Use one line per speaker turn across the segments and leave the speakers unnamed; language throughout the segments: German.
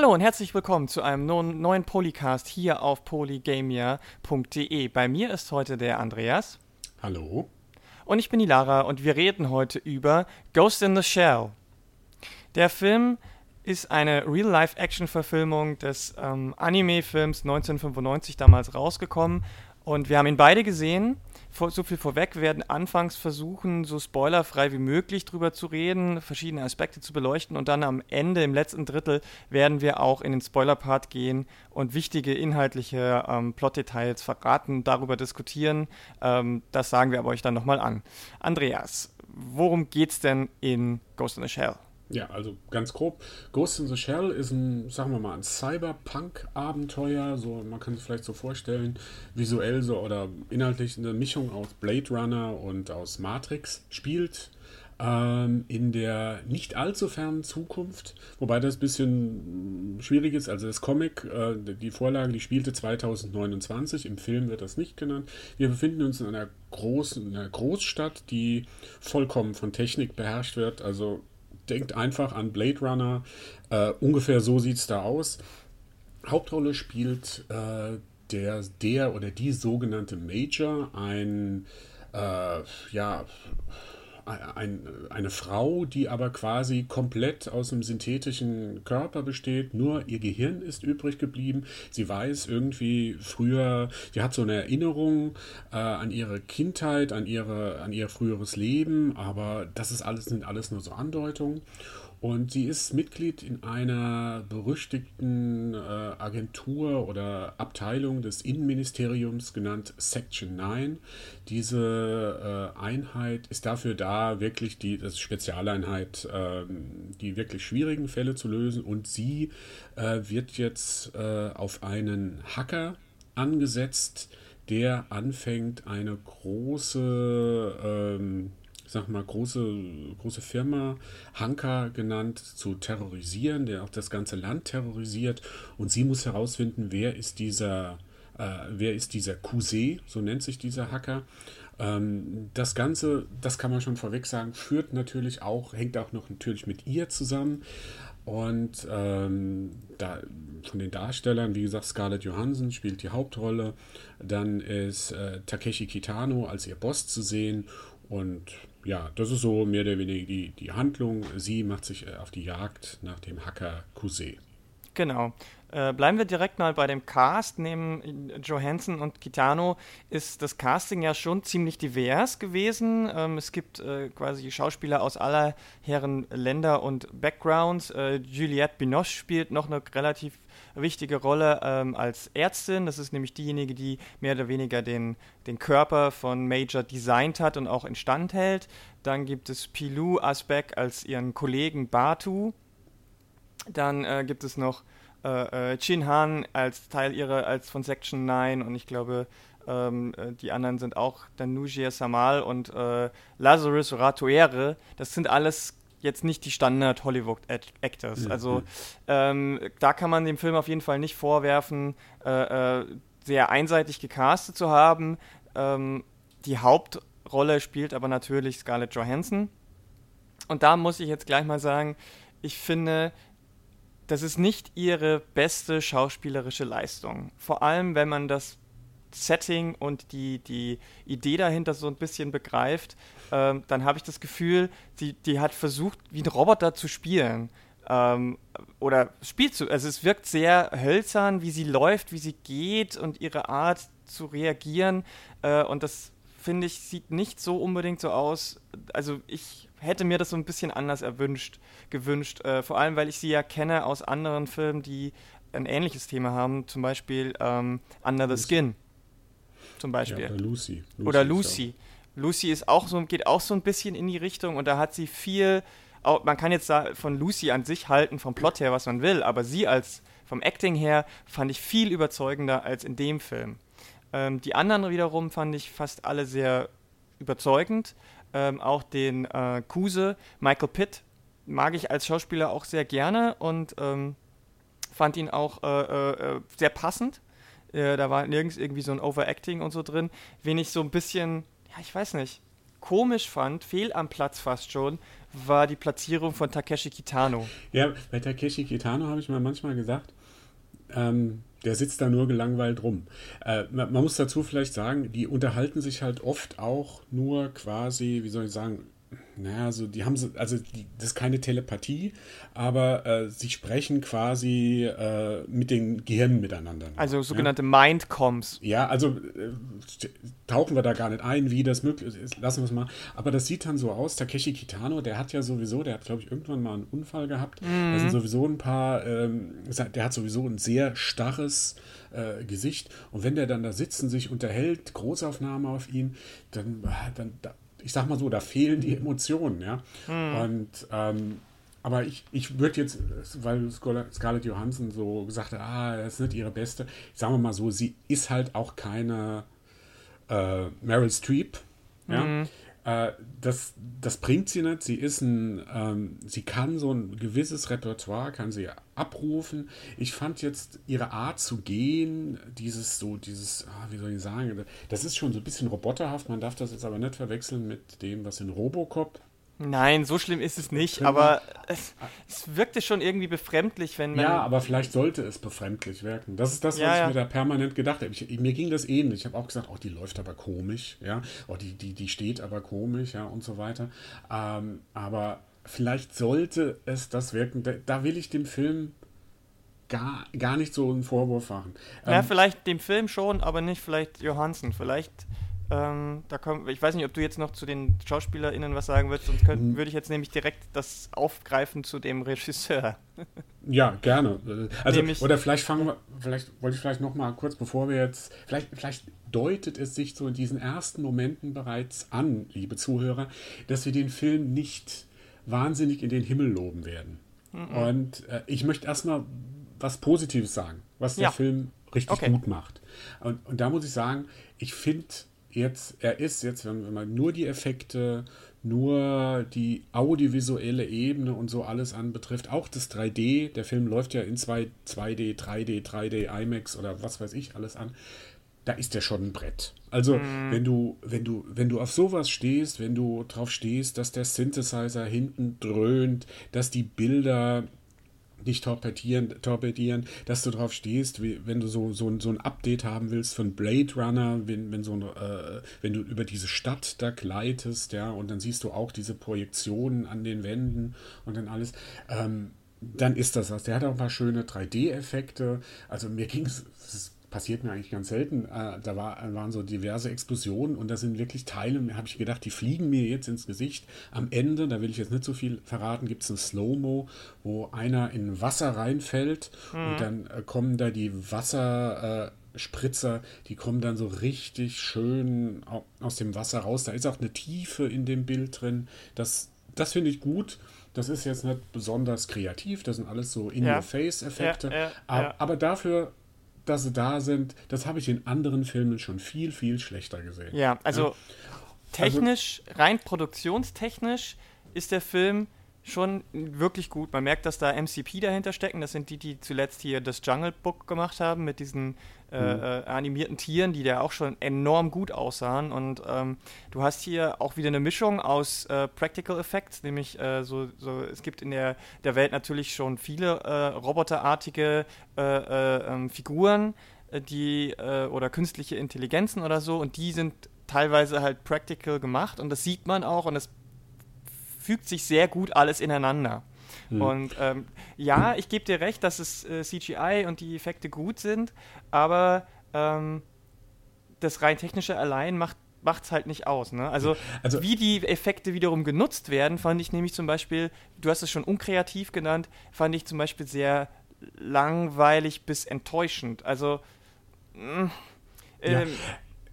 Hallo und herzlich willkommen zu einem neuen Polycast hier auf polygamia.de. Bei mir ist heute der Andreas.
Hallo.
Und ich bin die Lara und wir reden heute über Ghost in the Shell. Der Film ist eine Real-Life-Action-Verfilmung des ähm, Anime-Films 1995 damals rausgekommen und wir haben ihn beide gesehen so viel vorweg, wir werden anfangs versuchen, so spoilerfrei wie möglich drüber zu reden, verschiedene Aspekte zu beleuchten und dann am Ende, im letzten Drittel, werden wir auch in den Spoiler-Part gehen und wichtige inhaltliche ähm, Plot-Details verraten, darüber diskutieren. Ähm, das sagen wir aber euch dann nochmal an. Andreas, worum geht's denn in Ghost in the Shell?
Ja, also ganz grob. Ghost in the Shell ist ein, sagen wir mal, ein Cyberpunk-Abenteuer. So, man kann es vielleicht so vorstellen, visuell so oder inhaltlich eine Mischung aus Blade Runner und aus Matrix spielt. Ähm, in der nicht allzu fernen Zukunft, wobei das ein bisschen schwierig ist. Also das Comic, äh, die Vorlage, die spielte 2029, im Film wird das nicht genannt. Wir befinden uns in einer großen in einer Großstadt, die vollkommen von Technik beherrscht wird. Also denkt einfach an Blade Runner. Äh, ungefähr so sieht es da aus. Hauptrolle spielt äh, der, der oder die sogenannte Major, ein äh, ja, ein, eine Frau, die aber quasi komplett aus einem synthetischen Körper besteht, nur ihr Gehirn ist übrig geblieben. Sie weiß irgendwie früher, sie hat so eine Erinnerung äh, an ihre Kindheit, an, ihre, an ihr früheres Leben, aber das ist alles, sind alles nur so Andeutungen. Und sie ist Mitglied in einer berüchtigten äh, Agentur oder Abteilung des Innenministeriums genannt Section 9. Diese äh, Einheit ist dafür da, wirklich die das Spezialeinheit, äh, die wirklich schwierigen Fälle zu lösen. Und sie äh, wird jetzt äh, auf einen Hacker angesetzt, der anfängt, eine große ähm, sag mal, große, große Firma, Hanka genannt, zu terrorisieren, der auch das ganze Land terrorisiert. Und sie muss herausfinden, wer ist dieser, äh, wer ist dieser Kuse, so nennt sich dieser Hacker. Ähm, das Ganze, das kann man schon vorweg sagen, führt natürlich auch, hängt auch noch natürlich mit ihr zusammen. Und ähm, da, von den Darstellern, wie gesagt, Scarlett Johansson spielt die Hauptrolle. Dann ist äh, Takeshi Kitano als ihr Boss zu sehen. Und ja, das ist so mehr oder weniger die, die Handlung. Sie macht sich äh, auf die Jagd nach dem Hacker Kuse.
Genau. Äh, bleiben wir direkt mal bei dem Cast. Neben Johansson und Kitano ist das Casting ja schon ziemlich divers gewesen. Ähm, es gibt äh, quasi Schauspieler aus aller Herren Länder und Backgrounds. Äh, Juliette Binoche spielt noch eine relativ wichtige Rolle ähm, als Ärztin. Das ist nämlich diejenige, die mehr oder weniger den, den Körper von Major designt hat und auch instand hält. Dann gibt es Pilou Asbeck als ihren Kollegen Batu. Dann äh, gibt es noch äh, äh, Chin Han als Teil ihrer, als von Section 9 und ich glaube, ähm, äh, die anderen sind auch dann Nujia Samal und äh, Lazarus Ratuere. Das sind alles jetzt nicht die Standard Hollywood Actors. Mhm. Also ähm, da kann man dem Film auf jeden Fall nicht vorwerfen, äh, äh, sehr einseitig gecastet zu haben. Ähm, die Hauptrolle spielt aber natürlich Scarlett Johansson. Und da muss ich jetzt gleich mal sagen, ich finde, das ist nicht ihre beste schauspielerische Leistung. Vor allem, wenn man das Setting und die, die Idee dahinter so ein bisschen begreift, ähm, dann habe ich das Gefühl, die, die hat versucht, wie ein Roboter zu spielen. Ähm, oder spielt zu. Also es wirkt sehr hölzern, wie sie läuft, wie sie geht und ihre Art zu reagieren. Äh, und das finde ich, sieht nicht so unbedingt so aus. Also ich hätte mir das so ein bisschen anders erwünscht, gewünscht. Äh, vor allem, weil ich sie ja kenne aus anderen Filmen, die ein ähnliches Thema haben. Zum Beispiel ähm, Under the Skin. Zum Beispiel. Ja,
oder Lucy.
Lucy oder Lucy. Lucy ist auch so, geht auch so ein bisschen in die Richtung und da hat sie viel. Auch, man kann jetzt von Lucy an sich halten, vom Plot her, was man will, aber sie als vom Acting her fand ich viel überzeugender als in dem Film. Ähm, die anderen wiederum fand ich fast alle sehr überzeugend. Ähm, auch den äh, Kuse, Michael Pitt, mag ich als Schauspieler auch sehr gerne und ähm, fand ihn auch äh, äh, äh sehr passend. Äh, da war nirgends irgendwie so ein Overacting und so drin. Wen ich so ein bisschen, ja, ich weiß nicht, komisch fand, fehl am Platz fast schon, war die Platzierung von Takeshi Kitano.
Ja, bei Takeshi Kitano habe ich mal manchmal gesagt, ähm, der sitzt da nur gelangweilt rum. Äh, man, man, muss dazu vielleicht sagen, die unterhalten sich halt oft auch nur quasi, wie soll ich sagen, naja, also die haben so, also die, das ist keine Telepathie, aber äh, sie sprechen quasi äh, mit den Gehirnen miteinander.
Also sogenannte ja? Mindcoms.
Ja, also äh, tauchen wir da gar nicht ein, wie das möglich ist, lassen wir es mal. Aber das sieht dann so aus, Takeshi Kitano, der hat ja sowieso, der hat glaube ich irgendwann mal einen Unfall gehabt. Mhm. Da sind sowieso ein paar, ähm, der hat sowieso ein sehr starres äh, Gesicht. Und wenn der dann da sitzt und sich unterhält, Großaufnahme auf ihn, dann, dann da, ich sag mal so, da fehlen die Emotionen, ja. Mhm. Und ähm, aber ich, ich würde jetzt, weil Scarlett Johansson so gesagt hat, ah, das ist nicht ihre beste, sagen wir mal so, sie ist halt auch keine äh, Meryl Streep, ja. Mhm. Äh, das, das bringt sie nicht. Sie ist ein, ähm, sie kann so ein gewisses Repertoire, kann sie abrufen. Ich fand jetzt ihre Art zu gehen, dieses so, dieses, ah, wie soll ich sagen, das ist schon so ein bisschen roboterhaft. Man darf das jetzt aber nicht verwechseln mit dem, was in Robocop
Nein, so schlimm ist es nicht, aber es, es, wirkte schon irgendwie befremdlich, wenn man.
Ja, aber vielleicht sollte es befremdlich wirken. Das ist das, was ja, ich ja. mir da permanent gedacht habe. Ich, mir ging das ähnlich. Ich habe auch gesagt, oh, die läuft aber komisch, ja, oh, die, die, die steht aber komisch, ja, und so weiter. Ähm, aber vielleicht sollte es das wirken. Da, da, will ich dem Film gar, gar nicht so einen Vorwurf machen.
Ähm, ja, vielleicht dem Film schon, aber nicht vielleicht Johansen. Vielleicht ähm, da komm, ich weiß nicht, ob du jetzt noch zu den SchauspielerInnen was sagen würdest, sonst könnt, würde ich jetzt nämlich direkt das aufgreifen zu dem Regisseur.
ja, gerne. Also, nämlich, oder vielleicht fangen wir, vielleicht wollte ich vielleicht noch mal kurz, bevor wir jetzt, vielleicht, vielleicht deutet es sich so in diesen ersten Momenten bereits an, liebe Zuhörer, dass wir den Film nicht wahnsinnig in den Himmel loben werden. Mhm. Und äh, ich möchte erstmal was Positives sagen, was der ja. Film richtig okay. gut macht. Und, und da muss ich sagen, ich finde jetzt, er ist jetzt, wenn man nur die Effekte, nur die audiovisuelle Ebene und so alles anbetrifft, auch das 3D, der Film läuft ja in 2, 2D, 3D, 3D, IMAX oder was weiß ich alles an, da ist der schon ein Brett. Also, mhm. wenn du, wenn du, wenn du auf sowas stehst, wenn du drauf stehst, dass der Synthesizer hinten dröhnt, dass die Bilder nicht torpedieren, torpedieren, dass du drauf stehst, wie, wenn du so, so, so ein Update haben willst von Blade Runner, wenn, wenn, so ein, äh, wenn du über diese Stadt da gleitest, ja, und dann siehst du auch diese Projektionen an den Wänden und dann alles. Ähm, dann ist das was. Der hat auch ein paar schöne 3D-Effekte. Also mir ging es, passiert mir eigentlich ganz selten. Äh, da war, waren so diverse Explosionen und da sind wirklich Teile, habe ich gedacht, die fliegen mir jetzt ins Gesicht. Am Ende, da will ich jetzt nicht so viel verraten, gibt es ein Slow-Mo, wo einer in Wasser reinfällt mhm. und dann äh, kommen da die Wasserspritzer, äh, die kommen dann so richtig schön aus dem Wasser raus. Da ist auch eine Tiefe in dem Bild drin. Das, das finde ich gut. Das ist jetzt nicht besonders kreativ, das sind alles so In-Your-Face-Effekte. Ja, ja, ja, aber dafür dass sie da sind, das habe ich in anderen Filmen schon viel, viel schlechter gesehen.
Ja, also ja. technisch, also, rein produktionstechnisch ist der Film schon wirklich gut. Man merkt, dass da MCP dahinter stecken. Das sind die, die zuletzt hier das Jungle Book gemacht haben mit diesen äh, mhm. äh, animierten Tieren, die da auch schon enorm gut aussahen. Und ähm, du hast hier auch wieder eine Mischung aus äh, Practical Effects, nämlich äh, so, so, es gibt in der, der Welt natürlich schon viele äh, roboterartige äh, ähm, Figuren, die oder künstliche Intelligenzen oder so, und die sind teilweise halt practical gemacht und das sieht man auch und das fügt sich sehr gut alles ineinander. Hm. Und ähm, ja, ich gebe dir recht, dass es äh, CGI und die Effekte gut sind, aber ähm, das rein technische allein macht es halt nicht aus. Ne? Also, also, wie die Effekte wiederum genutzt werden, fand ich nämlich zum Beispiel, du hast es schon unkreativ genannt, fand ich zum Beispiel sehr langweilig bis enttäuschend. Also, mh, mm,
ähm,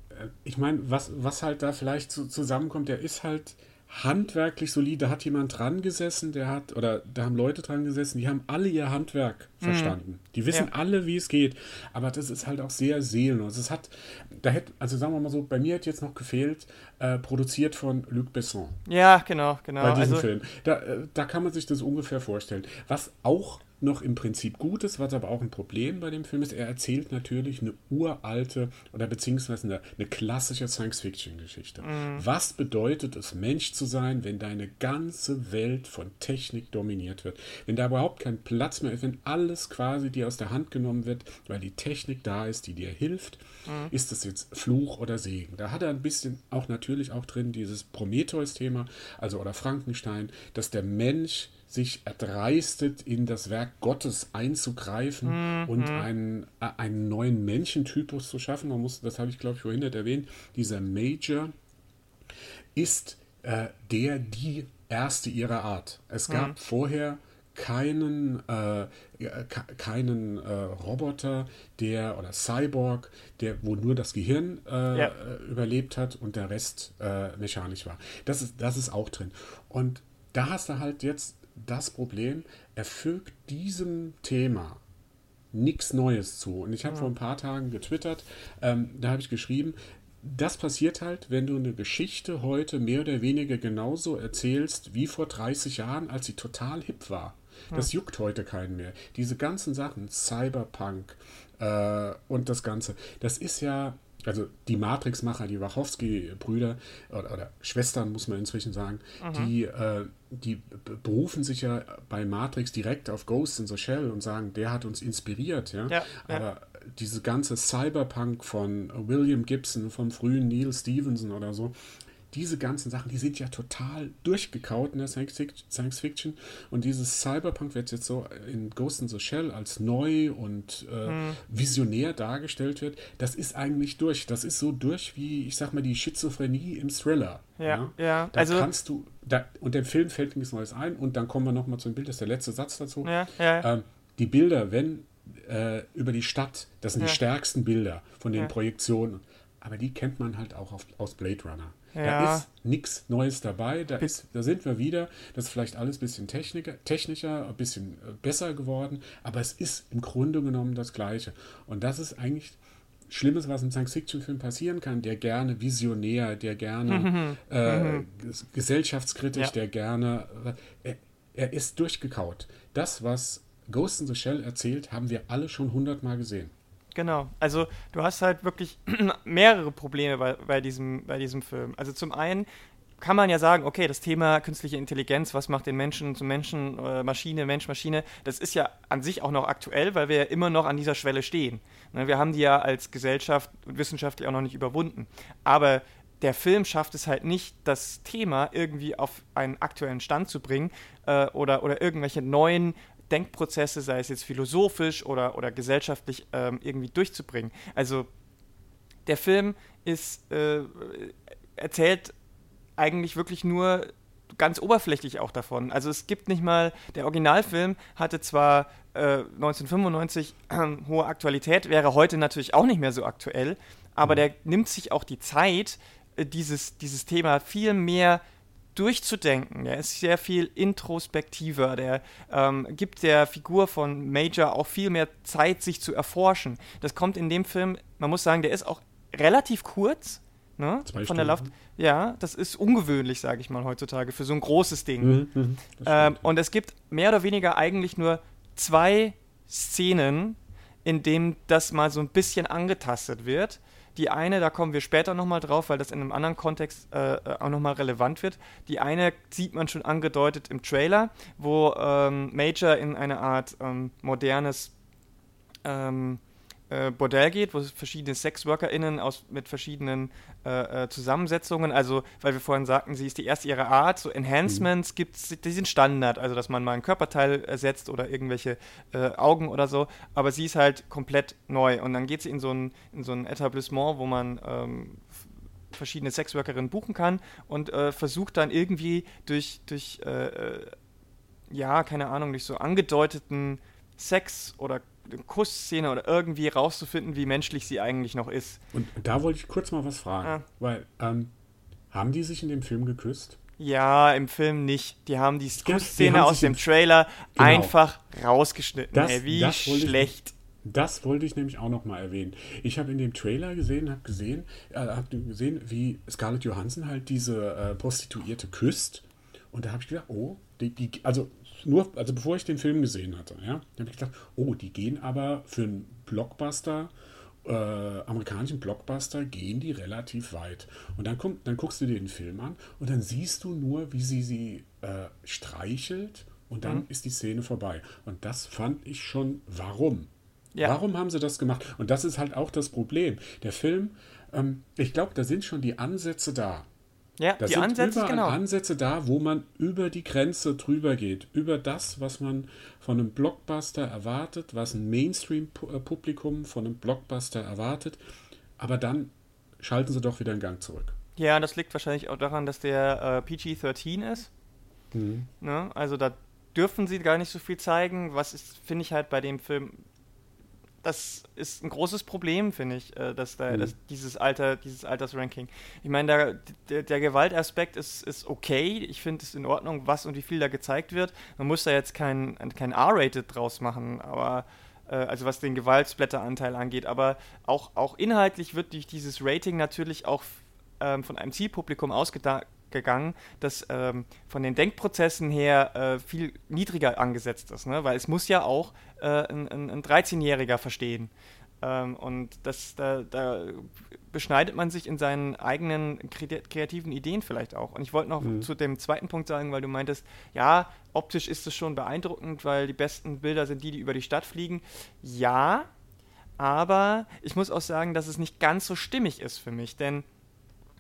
ja. Äh, ich meine, was, was halt da vielleicht zu, zusammenkommt, der ist halt handwerklich solide. Da hat jemand dran gesessen, der hat, oder da haben Leute dran gesessen, die haben alle ihr Handwerk verstanden. Mhm. Die wissen ja. alle, wie es geht. Aber das ist halt auch sehr seelenlos. Es hat, da hätte, also sagen wir mal so, bei mir hat jetzt noch gefehlt, äh, produziert von Luc Besson.
Ja, genau, genau.
Bei diesem also, Film. Da, äh, da kann man sich das ungefähr vorstellen. Was auch noch im Prinzip gut ist, was aber auch ein Problem bei dem Film ist, er erzählt natürlich eine uralte oder beziehungsweise eine, eine klassische Science-Fiction-Geschichte. Mhm. Was bedeutet es, Mensch zu sein, wenn deine ganze Welt von Technik dominiert wird? Wenn da überhaupt kein Platz mehr ist, wenn alles quasi dir aus der Hand genommen wird, weil die Technik da ist, die dir hilft, mhm. ist das jetzt Fluch oder Segen? Da hat er ein bisschen auch natürlich auch drin dieses Prometheus-Thema, also oder Frankenstein, dass der Mensch sich erdreistet, in das Werk Gottes einzugreifen mhm. und einen, äh, einen neuen Menschentypus zu schaffen. Man muss, das habe ich glaube ich vorhin nicht erwähnt, dieser Major ist äh, der, die erste ihrer Art. Es gab mhm. vorher keinen, äh, keinen äh, Roboter, der oder Cyborg, der, wo nur das Gehirn äh, ja. überlebt hat und der Rest äh, mechanisch war. Das ist, das ist auch drin. Und da hast du halt jetzt das Problem, er fügt diesem Thema nichts Neues zu. Und ich habe ja. vor ein paar Tagen getwittert, ähm, da habe ich geschrieben, das passiert halt, wenn du eine Geschichte heute mehr oder weniger genauso erzählst wie vor 30 Jahren, als sie total hip war. Das juckt heute keinen mehr. Diese ganzen Sachen, Cyberpunk äh, und das Ganze, das ist ja also die Matrix-Macher, die Wachowski-Brüder oder, oder, Schwestern, muss man inzwischen sagen, mhm. die, äh, die berufen sich ja bei Matrix direkt auf Ghost in the Shell und sagen, der hat uns inspiriert. Ja? ja Aber ja. diese ganze Cyberpunk von William Gibson, vom frühen Neil Stevenson oder so, diese ganzen Sachen, die sind ja total durchgekaut in der Science Fiction. Und dieses Cyberpunk wird jetzt so in Ghost in the Shell als neu und äh, hm. visionär dargestellt wird. Das ist eigentlich durch. Das ist so durch wie, ich sag mal, die Schizophrenie im Thriller.
Ja, ja. ja.
Da also, kannst du, da, und dem Film fällt nichts Neues ein. Und dann kommen wir nochmal zu dem Bild, das ist der letzte Satz dazu. Ja, ja. Ähm, die Bilder, wenn äh, über die Stadt, das sind ja. die stärksten Bilder von den Projektionen. Aber die kennt man halt auch auf, aus Blade Runner. Ja. Da ist nichts Neues dabei. Da, ist, da sind wir wieder. Das ist vielleicht alles ein bisschen techniker, technischer, ein bisschen äh, besser geworden. Aber es ist im Grunde genommen das Gleiche. Und das ist eigentlich Schlimmes, was im Science-Fiction-Film passieren kann, der gerne visionär, der gerne mhm. Äh, mhm. gesellschaftskritisch, ja. der gerne. Äh, er, er ist durchgekaut. Das, was Ghost in the Shell erzählt, haben wir alle schon hundertmal gesehen.
Genau. Also du hast halt wirklich mehrere Probleme bei, bei, diesem, bei diesem Film. Also zum einen kann man ja sagen, okay, das Thema künstliche Intelligenz, was macht den Menschen zum Menschen, äh, Maschine, Mensch, Maschine, das ist ja an sich auch noch aktuell, weil wir ja immer noch an dieser Schwelle stehen. Ne, wir haben die ja als Gesellschaft und wissenschaftlich auch noch nicht überwunden. Aber der Film schafft es halt nicht, das Thema irgendwie auf einen aktuellen Stand zu bringen äh, oder, oder irgendwelche neuen Denkprozesse, sei es jetzt philosophisch oder, oder gesellschaftlich, ähm, irgendwie durchzubringen. Also der Film ist, äh, erzählt eigentlich wirklich nur ganz oberflächlich auch davon. Also es gibt nicht mal, der Originalfilm hatte zwar äh, 1995 äh, hohe Aktualität, wäre heute natürlich auch nicht mehr so aktuell, aber mhm. der nimmt sich auch die Zeit, äh, dieses, dieses Thema viel mehr durchzudenken. Der ist sehr viel introspektiver. Der ähm, gibt der Figur von Major auch viel mehr Zeit, sich zu erforschen. Das kommt in dem Film, man muss sagen, der ist auch relativ kurz. Ne? Zwei von der Lauf ja, das ist ungewöhnlich, sage ich mal heutzutage, für so ein großes Ding. Mhm, mhm ähm, und es gibt mehr oder weniger eigentlich nur zwei Szenen, in denen das mal so ein bisschen angetastet wird. Die eine, da kommen wir später nochmal drauf, weil das in einem anderen Kontext äh, äh auch nochmal relevant wird. Die eine sieht man schon angedeutet im Trailer, wo ähm, Major in eine Art ähm, modernes ähm, äh, Bordell geht, wo verschiedene SexworkerInnen aus, mit verschiedenen äh, äh, Zusammensetzungen, also weil wir vorhin sagten, sie ist die erste ihrer Art, so Enhancements mhm. gibt's, die sind Standard, also dass man mal ein Körperteil ersetzt oder irgendwelche äh, Augen oder so, aber sie ist halt komplett neu und dann geht sie in so ein, in so ein Etablissement, wo man ähm, verschiedene Sexworkerinnen buchen kann und äh, versucht dann irgendwie durch, durch äh, ja, keine Ahnung, durch so angedeuteten Sex oder Kussszene oder irgendwie rauszufinden, wie menschlich sie eigentlich noch ist.
Und da wollte ich kurz mal was fragen, ah. weil ähm, haben die sich in dem Film geküsst?
Ja, im Film nicht. Die haben die Kussszene aus dem Trailer genau. einfach rausgeschnitten. Das, Ey, wie schlecht.
Ich, das wollte ich nämlich auch noch mal erwähnen. Ich habe in dem Trailer gesehen, habe gesehen, äh, hab gesehen, wie Scarlett Johansson halt diese äh, Prostituierte küsst. Und da habe ich gedacht, oh, die, die, also nur, also bevor ich den Film gesehen hatte, ja, habe ich gedacht, oh, die gehen aber für einen Blockbuster, äh, amerikanischen Blockbuster, gehen die relativ weit. Und dann, kommt, dann guckst du dir den Film an und dann siehst du nur, wie sie sie äh, streichelt und dann mhm. ist die Szene vorbei. Und das fand ich schon, warum? Ja. Warum haben sie das gemacht? Und das ist halt auch das Problem. Der Film, ähm, ich glaube, da sind schon die Ansätze da.
Ja, da die sind Ansätze,
überall genau. Ansätze da, wo man über die Grenze drüber geht. Über das, was man von einem Blockbuster erwartet, was ein Mainstream-Publikum von einem Blockbuster erwartet. Aber dann schalten sie doch wieder einen Gang zurück.
Ja, das liegt wahrscheinlich auch daran, dass der äh, PG-13 ist. Mhm. Ne? Also da dürfen sie gar nicht so viel zeigen. Was ist, finde ich halt bei dem Film das ist ein großes Problem, finde ich, äh, dass, da, mhm. dass dieses Alter, dieses Altersranking. Ich meine, der, der, Gewaltaspekt ist, ist okay. Ich finde es in Ordnung, was und wie viel da gezeigt wird. Man muss da jetzt kein, kein R-Rated draus machen, aber äh, also was den Gewaltsplätteranteil angeht. Aber auch, auch inhaltlich wird durch dieses Rating natürlich auch ähm, von einem Zielpublikum ausgedacht gegangen, das ähm, von den Denkprozessen her äh, viel niedriger angesetzt ist, ne? weil es muss ja auch äh, ein, ein 13-Jähriger verstehen. Ähm, und das, da, da, beschneidet man sich in seinen eigenen kreativen Ideen vielleicht auch. Und ich wollte noch mhm. zu dem zweiten Punkt sagen, weil du meintest, ja, optisch ist es schon beeindruckend, weil die besten Bilder sind die, die über die Stadt fliegen. Ja, aber ich muss auch sagen, dass es nicht ganz so stimmig ist für mich, denn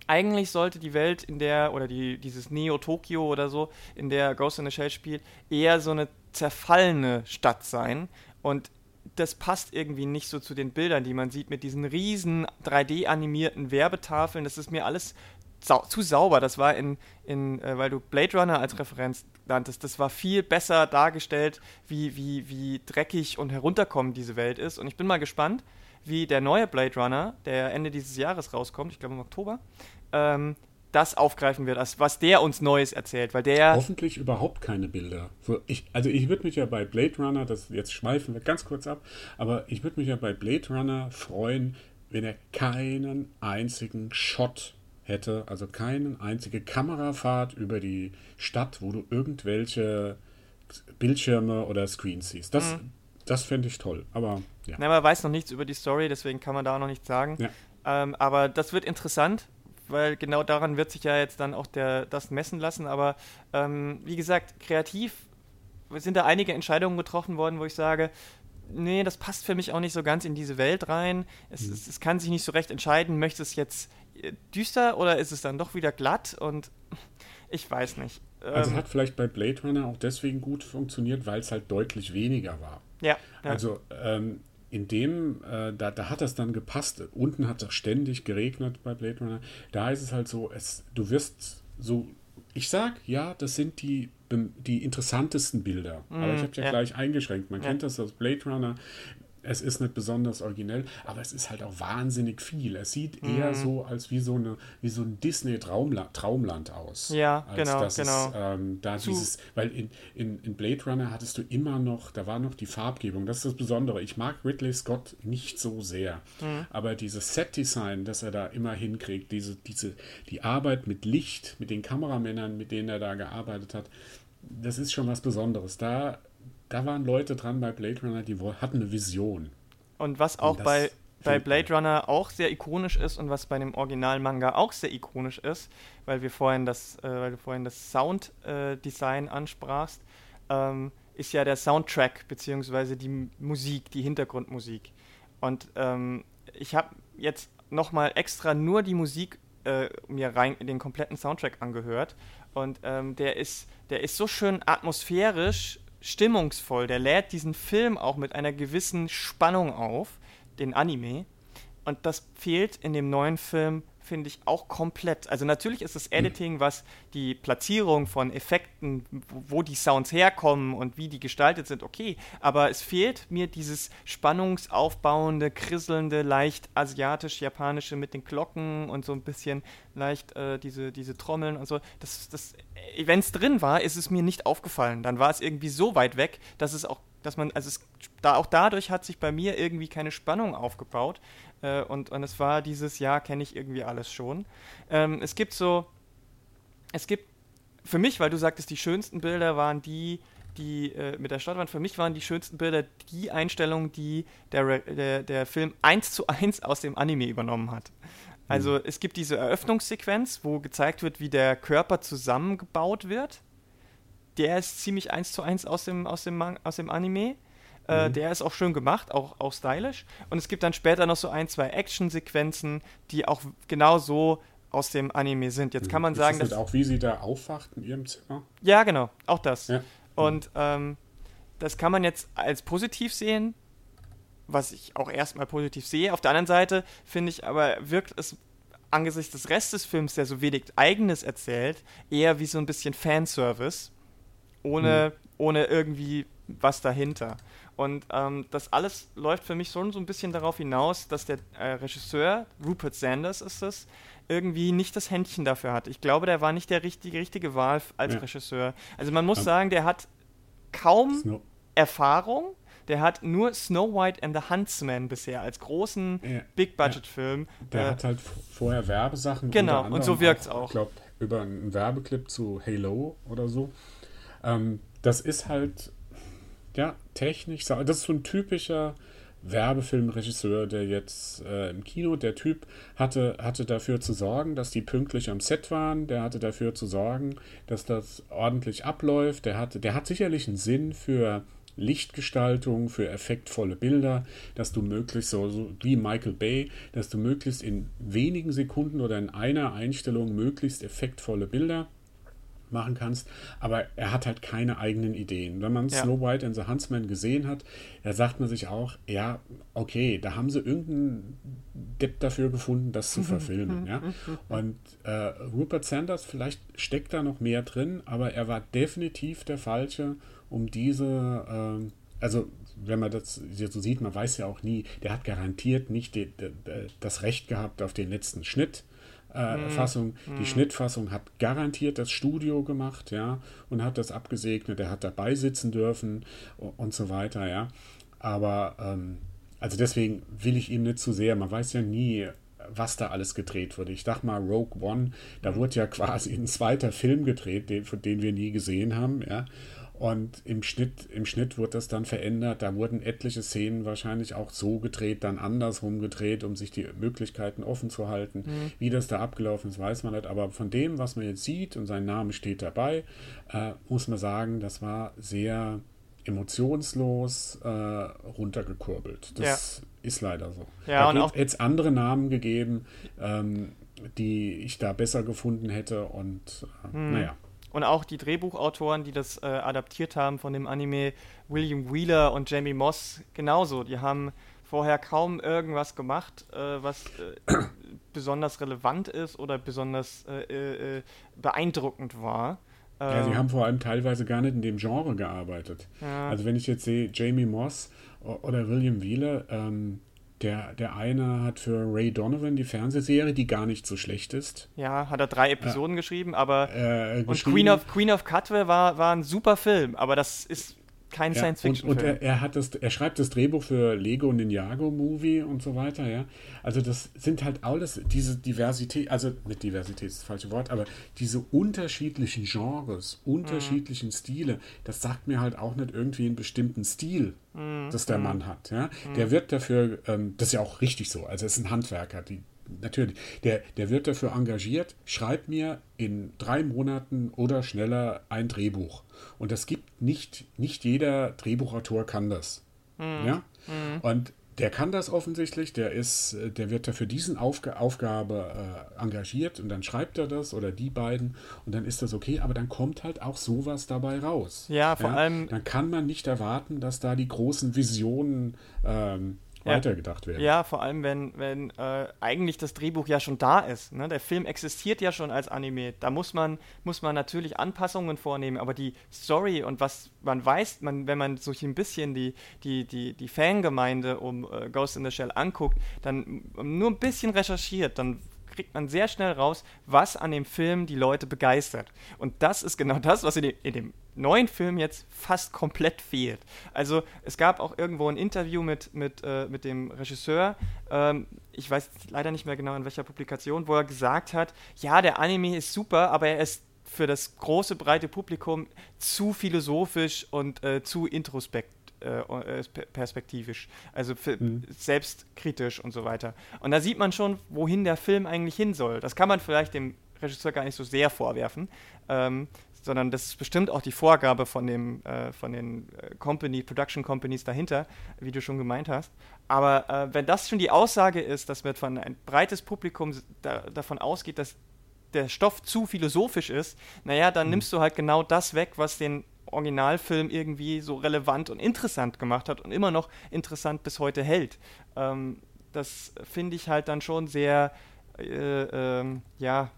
eigentlich sollte die Welt, in der, oder die, dieses Neo-Tokio oder so, in der Ghost in the Shell spielt, eher so eine zerfallene Stadt sein. Und das passt irgendwie nicht so zu den Bildern, die man sieht, mit diesen riesen 3D-animierten Werbetafeln. Das ist mir alles sau zu sauber. Das war in, in äh, weil du Blade Runner als Referenz nanntest, das war viel besser dargestellt, wie, wie, wie dreckig und herunterkommend diese Welt ist. Und ich bin mal gespannt, wie der neue Blade Runner, der Ende dieses Jahres rauskommt, ich glaube im Oktober, ähm, das aufgreifen wird, was der uns Neues erzählt, weil der
hoffentlich überhaupt keine Bilder. Ich, also ich würde mich ja bei Blade Runner, das jetzt schweifen wir ganz kurz ab, aber ich würde mich ja bei Blade Runner freuen, wenn er keinen einzigen Shot hätte, also keine einzige Kamerafahrt über die Stadt, wo du irgendwelche Bildschirme oder Screens siehst. Das, mhm. das fände ich toll, aber
ja. Na, man weiß noch nichts über die Story, deswegen kann man da noch nichts sagen. Ja. Ähm, aber das wird interessant weil genau daran wird sich ja jetzt dann auch der, das messen lassen. Aber ähm, wie gesagt, kreativ sind da einige Entscheidungen getroffen worden, wo ich sage, nee, das passt für mich auch nicht so ganz in diese Welt rein. Es, mhm. es, es kann sich nicht so recht entscheiden, möchte es jetzt äh, düster oder ist es dann doch wieder glatt und ich weiß nicht.
Also ähm, hat vielleicht bei Blade Runner auch deswegen gut funktioniert, weil es halt deutlich weniger war.
Ja.
ja. Also ähm, in dem, äh, da, da hat das dann gepasst. Unten hat es ständig geregnet bei Blade Runner. Da ist es halt so, es, du wirst so, ich sag, ja, das sind die, die interessantesten Bilder. Mm, Aber ich habe ja, ja, gleich eingeschränkt. Man ja. kennt das aus Blade Runner es ist nicht besonders originell, aber es ist halt auch wahnsinnig viel. Es sieht mhm. eher so als wie so, eine, wie so ein Disney-Traumland Traumland aus.
Ja, genau, genau.
Es, ähm, da dieses, weil in, in, in Blade Runner hattest du immer noch, da war noch die Farbgebung, das ist das Besondere. Ich mag Ridley Scott nicht so sehr, mhm. aber dieses Set-Design, das er da immer hinkriegt, diese, diese, die Arbeit mit Licht, mit den Kameramännern, mit denen er da gearbeitet hat, das ist schon was Besonderes. Da da waren Leute dran bei Blade Runner, die hatten eine Vision.
Und was auch bei, bei Blade Runner auch sehr ikonisch ist und was bei dem Original-Manga auch sehr ikonisch ist, weil wir vorhin das, äh, weil du vorhin das Sounddesign äh, ansprachst, ähm, ist ja der Soundtrack beziehungsweise die Musik, die Hintergrundmusik. Und ähm, ich habe jetzt nochmal extra nur die Musik äh, mir rein in den kompletten Soundtrack angehört und ähm, der ist, der ist so schön atmosphärisch stimmungsvoll. Der lädt diesen Film auch mit einer gewissen Spannung auf, den Anime. Und das fehlt in dem neuen Film finde ich, auch komplett. Also natürlich ist das Editing, was die Platzierung von Effekten, wo die Sounds herkommen und wie die gestaltet sind, okay. Aber es fehlt mir dieses spannungsaufbauende, krisselnde, leicht asiatisch-japanische mit den Glocken und so ein bisschen leicht äh, diese, diese Trommeln und so. Das, das, Wenn es drin war, ist es mir nicht aufgefallen. Dann war es irgendwie so weit weg, dass es auch dass man, also es, da, auch dadurch hat sich bei mir irgendwie keine Spannung aufgebaut. Äh, und, und es war dieses Jahr, kenne ich irgendwie alles schon. Ähm, es gibt so, es gibt für mich, weil du sagtest, die schönsten Bilder waren die, die äh, mit der Stadt waren, für mich waren die schönsten Bilder die Einstellungen, die der, der, der Film eins zu eins aus dem Anime übernommen hat. Also mhm. es gibt diese Eröffnungssequenz, wo gezeigt wird, wie der Körper zusammengebaut wird der ist ziemlich eins zu eins aus dem, aus dem, aus dem Anime. Äh, mhm. der ist auch schön gemacht, auch, auch stylisch. Und es gibt dann später noch so ein, zwei Action-Sequenzen, die auch genau so aus dem Anime sind. Jetzt kann man ist sagen,
das dass. auch, wie sie da aufwacht in ihrem Zimmer?
Ja, genau, auch das. Ja. Und ähm, das kann man jetzt als positiv sehen, was ich auch erstmal positiv sehe. Auf der anderen Seite finde ich aber, wirkt es angesichts des Restes des Films, der so wenig Eigenes erzählt, eher wie so ein bisschen Fanservice ohne, mhm. ohne irgendwie was dahinter. Und ähm, das alles läuft für mich schon so ein bisschen darauf hinaus, dass der äh, Regisseur, Rupert Sanders ist es, irgendwie nicht das Händchen dafür hat. Ich glaube, der war nicht der richtige, richtige Wahl als ja. Regisseur. Also man muss sagen, der hat kaum Snow. Erfahrung. Der hat nur Snow White and the Huntsman bisher als großen ja. Big-Budget-Film.
Der äh, hat halt vorher Werbesachen.
Genau, und so wirkt es auch.
Ich glaube, über einen Werbeclip zu Halo oder so. Ähm, das ist halt, ja, technisch, das ist so ein typischer Werbefilmregisseur, der jetzt äh, im Kino, der Typ hatte, hatte dafür zu sorgen, dass die pünktlich am Set waren, der hatte dafür zu sorgen, dass das ordentlich abläuft, der, hatte, der hat sicherlich einen Sinn für Lichtgestaltung, für effektvolle Bilder, dass du möglichst so, so, wie Michael Bay, dass du möglichst in wenigen Sekunden oder in einer Einstellung möglichst effektvolle Bilder machen kannst, aber er hat halt keine eigenen Ideen. Wenn man ja. Snow White and the Huntsman gesehen hat, da sagt man sich auch, ja, okay, da haben sie irgendeinen Depp dafür gefunden, das zu verfilmen. ja? Und äh, Rupert Sanders, vielleicht steckt da noch mehr drin, aber er war definitiv der Falsche, um diese, äh, also wenn man das so sieht, man weiß ja auch nie, der hat garantiert nicht die, die, das Recht gehabt auf den letzten Schnitt äh, mhm. Fassung. Die mhm. Schnittfassung hat garantiert das Studio gemacht, ja, und hat das abgesegnet. Er hat dabei sitzen dürfen und so weiter, ja. Aber ähm, also deswegen will ich ihm nicht zu sehr. Man weiß ja nie, was da alles gedreht wurde. Ich dachte mal, Rogue One, da mhm. wurde ja quasi ein zweiter Film gedreht, den, den wir nie gesehen haben, ja. Und im Schnitt, im Schnitt wurde das dann verändert. Da wurden etliche Szenen wahrscheinlich auch so gedreht, dann andersrum gedreht, um sich die Möglichkeiten offen zu halten. Mhm. Wie das da abgelaufen ist, weiß man nicht. Aber von dem, was man jetzt sieht, und sein Name steht dabei, äh, muss man sagen, das war sehr emotionslos äh, runtergekurbelt. Das ja. ist leider so.
Ja,
da hätte es andere Namen gegeben, ähm, die ich da besser gefunden hätte. Und äh, mhm. naja.
Und auch die Drehbuchautoren, die das äh, adaptiert haben von dem Anime, William Wheeler und Jamie Moss, genauso. Die haben vorher kaum irgendwas gemacht, äh, was äh, besonders relevant ist oder besonders äh, äh, beeindruckend war.
Ja, sie ähm, haben vor allem teilweise gar nicht in dem Genre gearbeitet. Ja. Also wenn ich jetzt sehe, Jamie Moss oder William Wheeler, ähm, der, der eine hat für Ray Donovan die Fernsehserie, die gar nicht so schlecht ist.
Ja, hat er drei Episoden äh, geschrieben, aber äh, und Queen of, Queen of Cutwell war, war ein super Film, aber das ist kein ja, Science-Fiction-Film.
Und, und er, er, hat das, er schreibt das Drehbuch für Lego Ninjago Movie und so weiter, ja. Also das sind halt alles diese Diversität, also nicht Diversität ist das falsche Wort, aber diese unterschiedlichen Genres, unterschiedlichen mhm. Stile, das sagt mir halt auch nicht irgendwie einen bestimmten Stil, mhm. das der mhm. Mann hat, ja. Mhm. Der wird dafür, ähm, das ist ja auch richtig so, also er ist ein Handwerker, die natürlich, der, der wird dafür engagiert, schreib mir in drei Monaten oder schneller ein Drehbuch. Und das gibt nicht, nicht jeder Drehbuchautor kann das. Mhm. Ja? Mhm. Und der kann das offensichtlich, der ist, der wird dafür diesen Aufga Aufgabe äh, engagiert und dann schreibt er das oder die beiden und dann ist das okay, aber dann kommt halt auch sowas dabei raus.
Ja, vor ja? allem.
Dann kann man nicht erwarten, dass da die großen Visionen ähm,
ja.
weitergedacht werden.
Ja, vor allem, wenn, wenn äh, eigentlich das Drehbuch ja schon da ist. Ne? Der Film existiert ja schon als Anime. Da muss man, muss man natürlich Anpassungen vornehmen, aber die Story und was man weiß, man, wenn man sich ein bisschen die, die, die, die Fangemeinde um äh, Ghost in the Shell anguckt, dann nur ein bisschen recherchiert, dann kriegt man sehr schnell raus, was an dem Film die Leute begeistert. Und das ist genau das, was in dem, in dem neuen Film jetzt fast komplett fehlt. Also es gab auch irgendwo ein Interview mit, mit, äh, mit dem Regisseur, ähm, ich weiß leider nicht mehr genau in welcher Publikation, wo er gesagt hat, ja, der Anime ist super, aber er ist für das große, breite Publikum zu philosophisch und äh, zu introspekt äh, äh perspektivisch, also mhm. selbstkritisch und so weiter. Und da sieht man schon, wohin der Film eigentlich hin soll. Das kann man vielleicht dem Regisseur gar nicht so sehr vorwerfen, ähm, sondern das ist bestimmt auch die Vorgabe von, dem, äh, von den äh, Company, Production Companies dahinter, wie du schon gemeint hast. Aber äh, wenn das schon die Aussage ist, dass man von ein breites Publikum da, davon ausgeht, dass der Stoff zu philosophisch ist, naja, dann mhm. nimmst du halt genau das weg, was den Originalfilm irgendwie so relevant und interessant gemacht hat und immer noch interessant bis heute hält. Ähm, das finde ich halt dann schon sehr, äh, ähm, ja,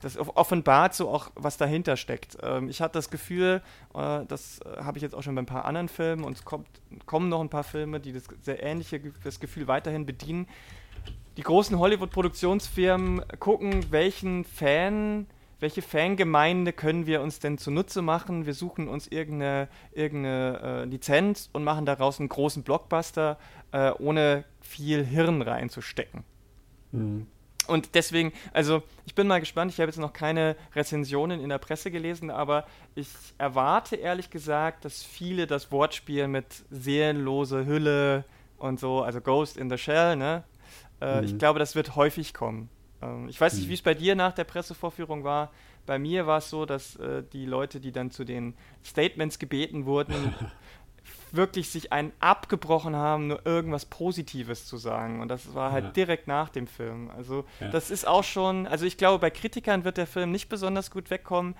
das offenbart so auch, was dahinter steckt. Ähm, ich hatte das Gefühl, äh, das äh, habe ich jetzt auch schon bei ein paar anderen Filmen und es kommt, kommen noch ein paar Filme, die das sehr ähnliche das Gefühl weiterhin bedienen. Die großen Hollywood-Produktionsfirmen gucken, welchen Fan welche Fangemeinde können wir uns denn zunutze machen? Wir suchen uns irgendeine, irgendeine äh, Lizenz und machen daraus einen großen Blockbuster, äh, ohne viel Hirn reinzustecken. Mhm. Und deswegen, also ich bin mal gespannt, ich habe jetzt noch keine Rezensionen in der Presse gelesen, aber ich erwarte ehrlich gesagt, dass viele das Wortspiel mit seelenlose Hülle und so, also Ghost in the Shell, ne? Äh, mhm. Ich glaube, das wird häufig kommen. Ähm, ich weiß nicht, hm. wie es bei dir nach der Pressevorführung war. Bei mir war es so, dass äh, die Leute, die dann zu den Statements gebeten wurden, wirklich sich einen abgebrochen haben, nur irgendwas Positives zu sagen. Und das war halt ja. direkt nach dem Film. Also ja. das ist auch schon, also ich glaube, bei Kritikern wird der Film nicht besonders gut wegkommen.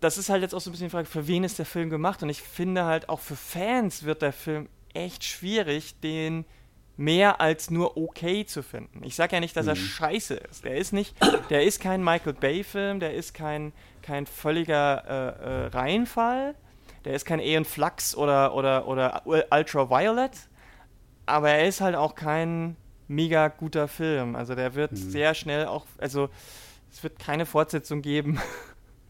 Das ist halt jetzt auch so ein bisschen die Frage, für wen ist der Film gemacht? Und ich finde halt auch für Fans wird der Film echt schwierig, den mehr als nur okay zu finden. Ich sage ja nicht, dass er mhm. scheiße ist. Der ist nicht, der ist kein Michael Bay-Film, der ist kein, kein völliger äh, äh, Reinfall, der ist kein Aeon Flux oder, oder, oder Ultraviolet, aber er ist halt auch kein mega guter Film. Also der wird mhm. sehr schnell auch, also es wird keine Fortsetzung geben.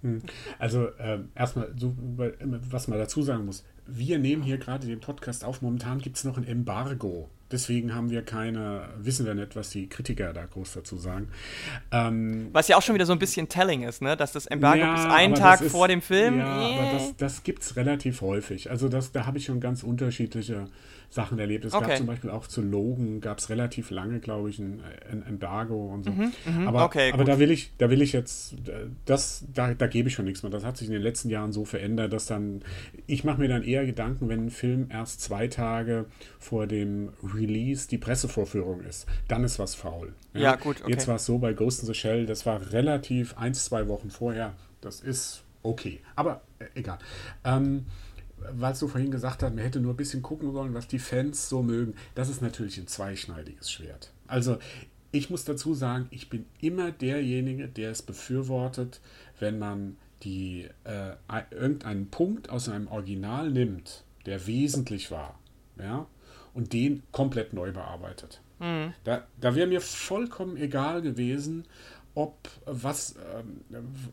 Mhm. Also äh, erstmal, so, was man dazu sagen muss, wir nehmen hier gerade den Podcast auf. Momentan gibt es noch ein Embargo Deswegen haben wir keine, wissen wir nicht, was die Kritiker da groß dazu sagen.
Ähm, was ja auch schon wieder so ein bisschen telling ist, ne? dass das Embargo ja, bis einen Tag ist, vor dem Film.
Ja, yeah. aber das, das gibt es relativ häufig. Also das, da habe ich schon ganz unterschiedliche Sachen erlebt. Es okay. gab zum Beispiel auch zu Logan, gab es relativ lange, glaube ich, ein, ein, Embargo und so. Mhm, mhm. aber okay, aber da will ich, da will ich jetzt, das, da, da gebe ich schon nichts mehr. Das hat sich in den letzten Jahren so verändert, dass dann, ich mache mir dann eher Gedanken, wenn ein Film erst zwei Tage vor dem Release die Pressevorführung ist, dann ist was faul.
Ja, ja gut.
Okay. Jetzt war es so bei Ghost in the Shell, das war relativ eins, zwei Wochen vorher. Das ist okay. Aber äh, egal. Ähm, weil du vorhin gesagt hast, man hätte nur ein bisschen gucken sollen, was die Fans so mögen. Das ist natürlich ein zweischneidiges Schwert. Also ich muss dazu sagen, ich bin immer derjenige, der es befürwortet, wenn man die, äh, irgendeinen Punkt aus einem Original nimmt, der wesentlich war, ja, und den komplett neu bearbeitet. Mhm. Da, da wäre mir vollkommen egal gewesen, ob was, ähm,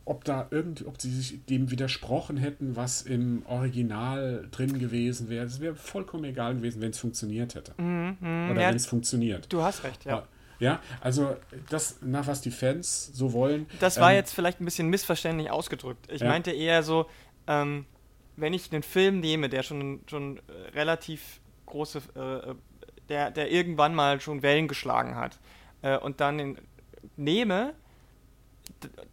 ob da irgend, ob sie sich dem widersprochen hätten, was im Original drin gewesen wäre. Es wäre vollkommen egal gewesen, wenn es funktioniert hätte. Mhm, mh, Oder ja, wenn es funktioniert.
Du hast recht, ja.
Ja, also das, nach was die Fans so wollen.
Das war ähm, jetzt vielleicht ein bisschen missverständlich ausgedrückt. Ich ja. meinte eher so, ähm, wenn ich einen Film nehme, der schon, schon relativ große, äh, der, der irgendwann mal schon Wellen geschlagen hat, äh, und dann den, nehme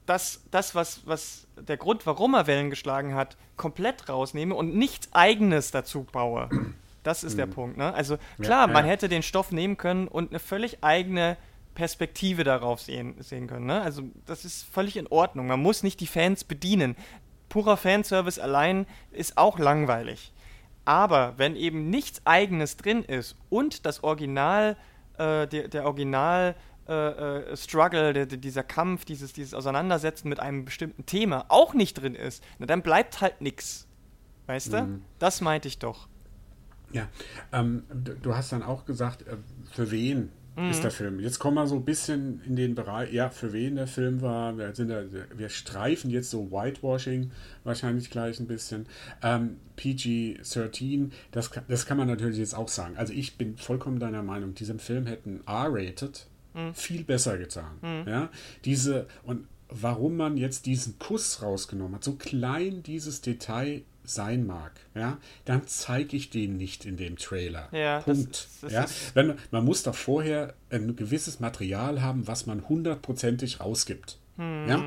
das, das was, was der Grund, warum er Wellen geschlagen hat, komplett rausnehme und nichts Eigenes dazu baue. Das ist mhm. der Punkt. Ne? Also klar, ja, man hätte den Stoff nehmen können und eine völlig eigene Perspektive darauf sehen, sehen können. Ne? Also das ist völlig in Ordnung. Man muss nicht die Fans bedienen. Purer Fanservice allein ist auch langweilig. Aber wenn eben nichts Eigenes drin ist und das Original, äh, der, der Original äh, äh, Struggle, der, dieser Kampf, dieses, dieses Auseinandersetzen mit einem bestimmten Thema auch nicht drin ist, na, dann bleibt halt nichts. Weißt du? Mhm. Das meinte ich doch.
Ja, ähm, du hast dann auch gesagt, äh, für wen mhm. ist der Film? Jetzt kommen wir so ein bisschen in den Bereich, ja, für wen der Film war. Wir, sind da, wir streifen jetzt so Whitewashing wahrscheinlich gleich ein bisschen. Ähm, PG-13, das, das kann man natürlich jetzt auch sagen. Also ich bin vollkommen deiner Meinung, diesem Film hätten R-rated mhm. viel besser getan. Mhm. Ja, diese, und warum man jetzt diesen Kuss rausgenommen hat, so klein dieses Detail sein mag, ja, dann zeige ich den nicht in dem Trailer. Ja, Punkt. Das, das ja? Wenn, man muss doch vorher ein gewisses Material haben, was man hundertprozentig rausgibt. Hm. Ja?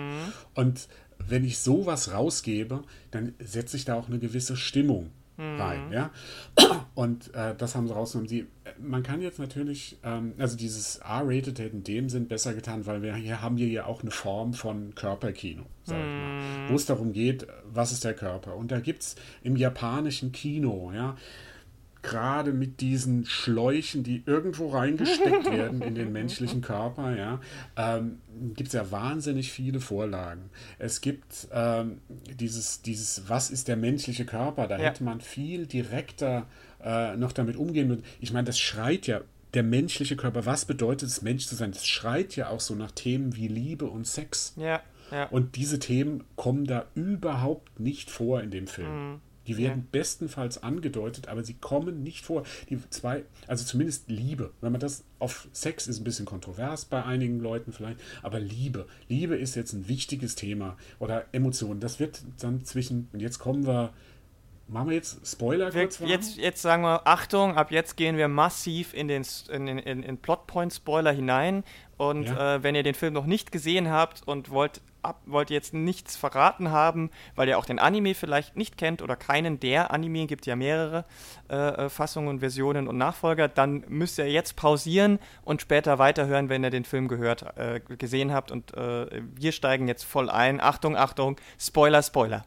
Und wenn ich sowas rausgebe, dann setze ich da auch eine gewisse Stimmung rein. Mhm. Ja? Und äh, das haben sie rausgenommen. Sie, man kann jetzt natürlich, ähm, also dieses R-Rated hätte in dem Sinn besser getan, weil wir hier haben wir ja auch eine Form von Körperkino, sag ich mal, wo es darum geht, was ist der Körper. Und da gibt es im japanischen Kino, ja, gerade mit diesen Schläuchen, die irgendwo reingesteckt werden in den menschlichen Körper, ja, ähm, gibt es ja wahnsinnig viele Vorlagen. Es gibt ähm, dieses, dieses, was ist der menschliche Körper? Da ja. hätte man viel direkter äh, noch damit umgehen müssen. Ich meine, das schreit ja der menschliche Körper, was bedeutet es, Mensch zu sein? Das schreit ja auch so nach Themen wie Liebe und Sex. Ja, ja. Und diese Themen kommen da überhaupt nicht vor in dem Film. Mhm. Die werden ja. bestenfalls angedeutet, aber sie kommen nicht vor. Die zwei, also zumindest Liebe. Wenn man das auf Sex ist ein bisschen kontrovers bei einigen Leuten vielleicht, aber Liebe. Liebe ist jetzt ein wichtiges Thema oder Emotionen. Das wird dann zwischen, und jetzt kommen wir Machen wir jetzt Spoiler
kurz jetzt, jetzt sagen wir, Achtung, ab jetzt gehen wir massiv in den in, in, in Plotpoint-Spoiler hinein. Und ja. äh, wenn ihr den Film noch nicht gesehen habt und wollt, ab, wollt jetzt nichts verraten haben, weil ihr auch den Anime vielleicht nicht kennt oder keinen der Anime, gibt ja mehrere äh, äh Fassungen, Versionen und Nachfolger, dann müsst ihr jetzt pausieren und später weiterhören, wenn ihr den Film gehört, äh, gesehen habt. Und äh, wir steigen jetzt voll ein. Achtung, Achtung, Spoiler, Spoiler.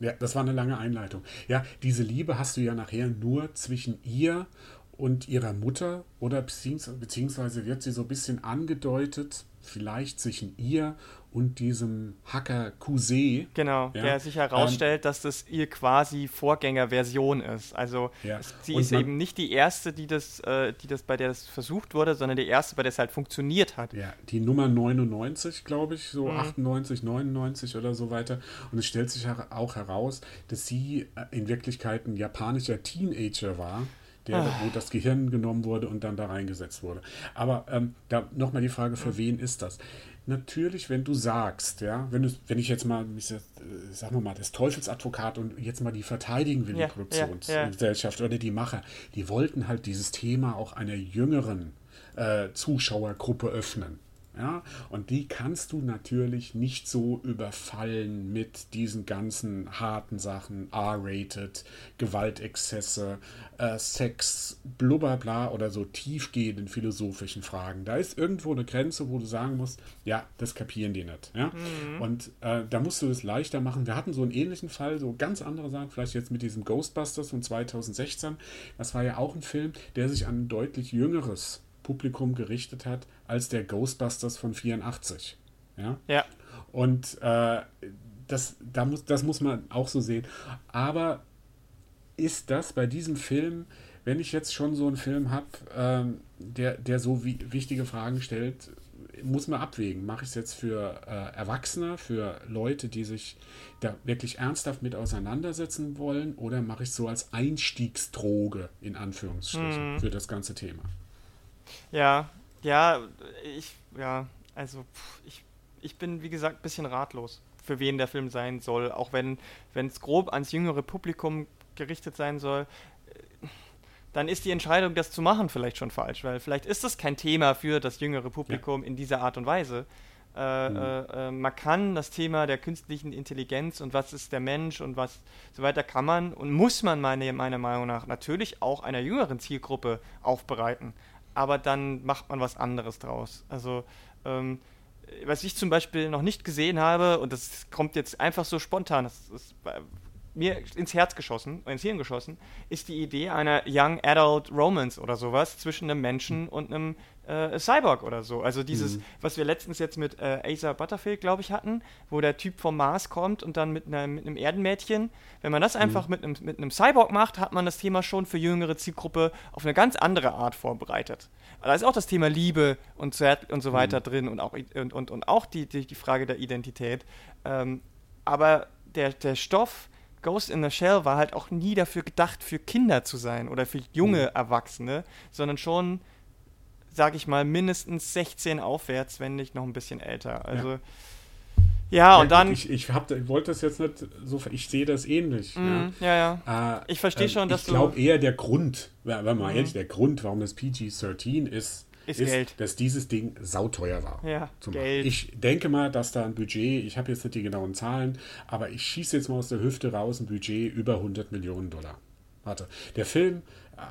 Ja, das war eine lange Einleitung. Ja, diese Liebe hast du ja nachher nur zwischen ihr und ihrer Mutter oder beziehungsweise wird sie so ein bisschen angedeutet, vielleicht zwischen ihr und diesem Hacker Kuse.
Genau, ja, der sich herausstellt, ähm, dass das ihr quasi Vorgängerversion ist. Also ja. sie und ist eben nicht die erste, die das, äh, die das, bei der das versucht wurde, sondern die erste, bei der es halt funktioniert hat.
Ja, die Nummer 99, glaube ich, so mhm. 98, 99 oder so weiter. Und es stellt sich auch heraus, dass sie äh, in Wirklichkeit ein japanischer Teenager war der, ah. wo das Gehirn genommen wurde und dann da reingesetzt wurde. Aber ähm, da nochmal die Frage, für wen ist das? Natürlich, wenn du sagst, ja, wenn, du, wenn ich jetzt mal, ich, äh, sagen wir mal, das Teufelsadvokat und jetzt mal die verteidigen will, ja, die Produktionsgesellschaft ja, ja. oder die Macher, die wollten halt dieses Thema auch einer jüngeren äh, Zuschauergruppe öffnen. Ja, und die kannst du natürlich nicht so überfallen mit diesen ganzen harten Sachen, R-rated, Gewaltexzesse, äh, Sex, blubberbla oder so tiefgehenden philosophischen Fragen. Da ist irgendwo eine Grenze, wo du sagen musst, ja, das kapieren die nicht. Ja? Mhm. Und äh, da musst du es leichter machen. Wir hatten so einen ähnlichen Fall, so ganz andere Sachen, vielleicht jetzt mit diesem Ghostbusters von 2016. Das war ja auch ein Film, der sich an ein deutlich jüngeres Publikum gerichtet hat als der Ghostbusters von 84. Ja. ja. Und äh, das, da muss, das muss man auch so sehen. Aber ist das bei diesem Film, wenn ich jetzt schon so einen Film habe, ähm, der, der so wie, wichtige Fragen stellt, muss man abwägen. Mache ich es jetzt für äh, Erwachsene, für Leute, die sich da wirklich ernsthaft mit auseinandersetzen wollen, oder mache ich es so als Einstiegsdroge, in Anführungsstrichen, mhm. für das ganze Thema?
Ja, ja, ich, ja, also ich, ich bin, wie gesagt, ein bisschen ratlos, für wen der Film sein soll, auch wenn es grob ans jüngere Publikum gerichtet sein soll. Dann ist die Entscheidung, das zu machen, vielleicht schon falsch, weil vielleicht ist das kein Thema für das jüngere Publikum ja. in dieser Art und Weise. Äh, mhm. äh, äh, man kann das Thema der künstlichen Intelligenz und was ist der Mensch und was so weiter kann man und muss man meine, meiner Meinung nach natürlich auch einer jüngeren Zielgruppe aufbereiten aber dann macht man was anderes draus. Also, ähm, was ich zum Beispiel noch nicht gesehen habe, und das kommt jetzt einfach so spontan, das ist mir ins Herz geschossen, ins Hirn geschossen, ist die Idee einer Young Adult Romance oder sowas zwischen einem Menschen und einem äh, Cyborg oder so. Also dieses, mhm. was wir letztens jetzt mit äh, Asa Butterfield, glaube ich, hatten, wo der Typ vom Mars kommt und dann mit, einer, mit einem Erdenmädchen. Wenn man das mhm. einfach mit einem, mit einem Cyborg macht, hat man das Thema schon für jüngere Zielgruppe auf eine ganz andere Art vorbereitet. Da ist auch das Thema Liebe und, und so weiter mhm. drin und auch, und, und, und auch die, die, die Frage der Identität. Ähm, aber der, der Stoff Ghost in the Shell war halt auch nie dafür gedacht, für Kinder zu sein oder für junge mhm. Erwachsene, sondern schon sage ich mal, mindestens 16 aufwärts, wenn nicht noch ein bisschen älter. Also. Ja. Ja, und dann.
Ich, ich, hab, ich wollte das jetzt nicht so. Ich sehe das ähnlich.
Mm, ja, ja. ja. Äh,
ich verstehe schon, dass ich du. Ich glaube eher der Grund, wenn man mm. ehrlich, der Grund, warum das PG-13 ist, ist, ist Geld. dass dieses Ding sauteuer war.
Ja, Geld.
Ich denke mal, dass da ein Budget, ich habe jetzt nicht die genauen Zahlen, aber ich schieße jetzt mal aus der Hüfte raus ein Budget über 100 Millionen Dollar. Warte, der Film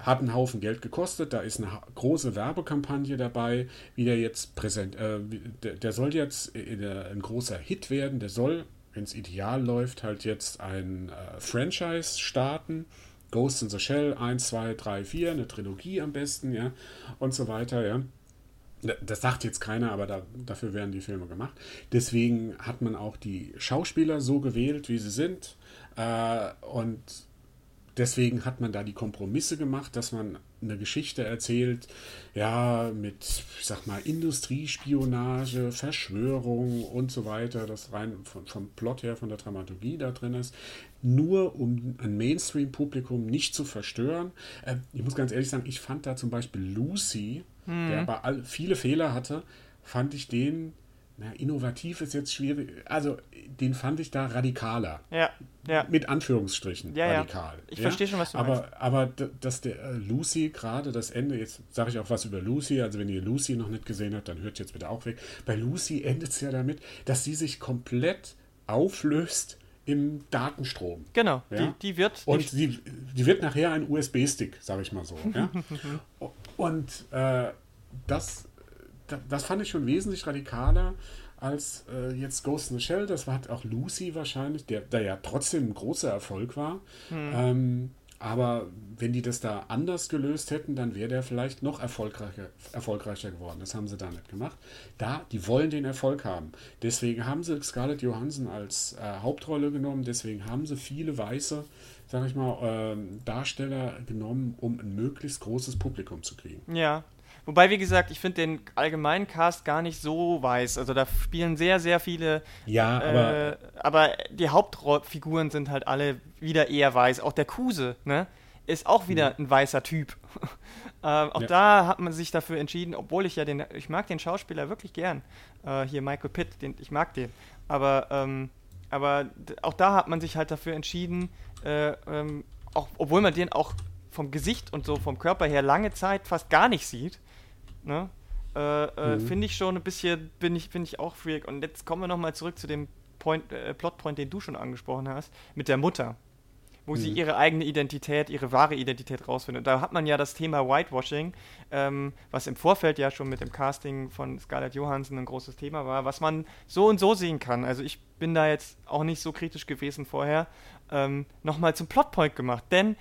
hat einen Haufen Geld gekostet, da ist eine große Werbekampagne dabei, wie der jetzt präsent, äh, der, der, soll jetzt ein großer Hit werden, der soll, wenn es ideal läuft, halt jetzt ein äh, Franchise starten. Ghost in the Shell 1, 2, 3, 4, eine Trilogie am besten, ja, und so weiter, ja. Das sagt jetzt keiner, aber da, dafür werden die Filme gemacht. Deswegen hat man auch die Schauspieler so gewählt, wie sie sind. Äh, und deswegen hat man da die Kompromisse gemacht, dass man eine Geschichte erzählt, ja, mit, ich sag mal, Industriespionage, Verschwörung und so weiter, das rein vom, vom Plot her, von der Dramaturgie da drin ist, nur um ein Mainstream-Publikum nicht zu verstören. Äh, ich muss ganz ehrlich sagen, ich fand da zum Beispiel Lucy, hm. der aber all, viele Fehler hatte, fand ich den na, innovativ ist jetzt schwierig. Also, den fand ich da radikaler.
Ja, ja.
Mit Anführungsstrichen
ja,
radikal.
Ja. Ich verstehe schon, was du
aber,
meinst.
Aber dass der äh, Lucy gerade das Ende, jetzt sage ich auch was über Lucy, also wenn ihr Lucy noch nicht gesehen habt, dann hört jetzt bitte auch weg. Bei Lucy endet es ja damit, dass sie sich komplett auflöst im Datenstrom.
Genau, die, die wird.
Und die, die wird nachher ein USB-Stick, sage ich mal so. Und äh, das das fand ich schon wesentlich radikaler als äh, jetzt Ghost in the Shell. Das hat auch Lucy wahrscheinlich, der, der ja trotzdem ein großer Erfolg war. Hm. Ähm, aber wenn die das da anders gelöst hätten, dann wäre der vielleicht noch erfolgreicher, erfolgreicher geworden. Das haben sie da nicht gemacht. Da, die wollen den Erfolg haben. Deswegen haben sie Scarlett Johansson als äh, Hauptrolle genommen. Deswegen haben sie viele weiße, sag ich mal, äh, Darsteller genommen, um ein möglichst großes Publikum zu kriegen.
Ja, Wobei, wie gesagt, ich finde den allgemeinen Cast gar nicht so weiß. Also da spielen sehr, sehr viele.
Ja, aber.
Äh, aber die Hauptfiguren sind halt alle wieder eher weiß. Auch der Kuse, ne? Ist auch wieder mhm. ein weißer Typ. ähm, auch ja. da hat man sich dafür entschieden, obwohl ich ja den. Ich mag den Schauspieler wirklich gern. Äh, hier Michael Pitt, den, ich mag den. Aber, ähm, aber auch da hat man sich halt dafür entschieden, äh, ähm, auch, obwohl man den auch vom Gesicht und so vom Körper her lange Zeit fast gar nicht sieht, Ne? Äh, äh, mhm. Finde ich schon ein bisschen, bin ich, bin ich auch freak. Und jetzt kommen wir nochmal zurück zu dem Point, äh, Plotpoint, den du schon angesprochen hast, mit der Mutter. Wo mhm. sie ihre eigene Identität, ihre wahre Identität rausfindet. Da hat man ja das Thema Whitewashing, ähm, was im Vorfeld ja schon mit dem Casting von Scarlett Johansson ein großes Thema war, was man so und so sehen kann. Also ich bin da jetzt auch nicht so kritisch gewesen vorher. Ähm, nochmal zum Plotpoint gemacht. Denn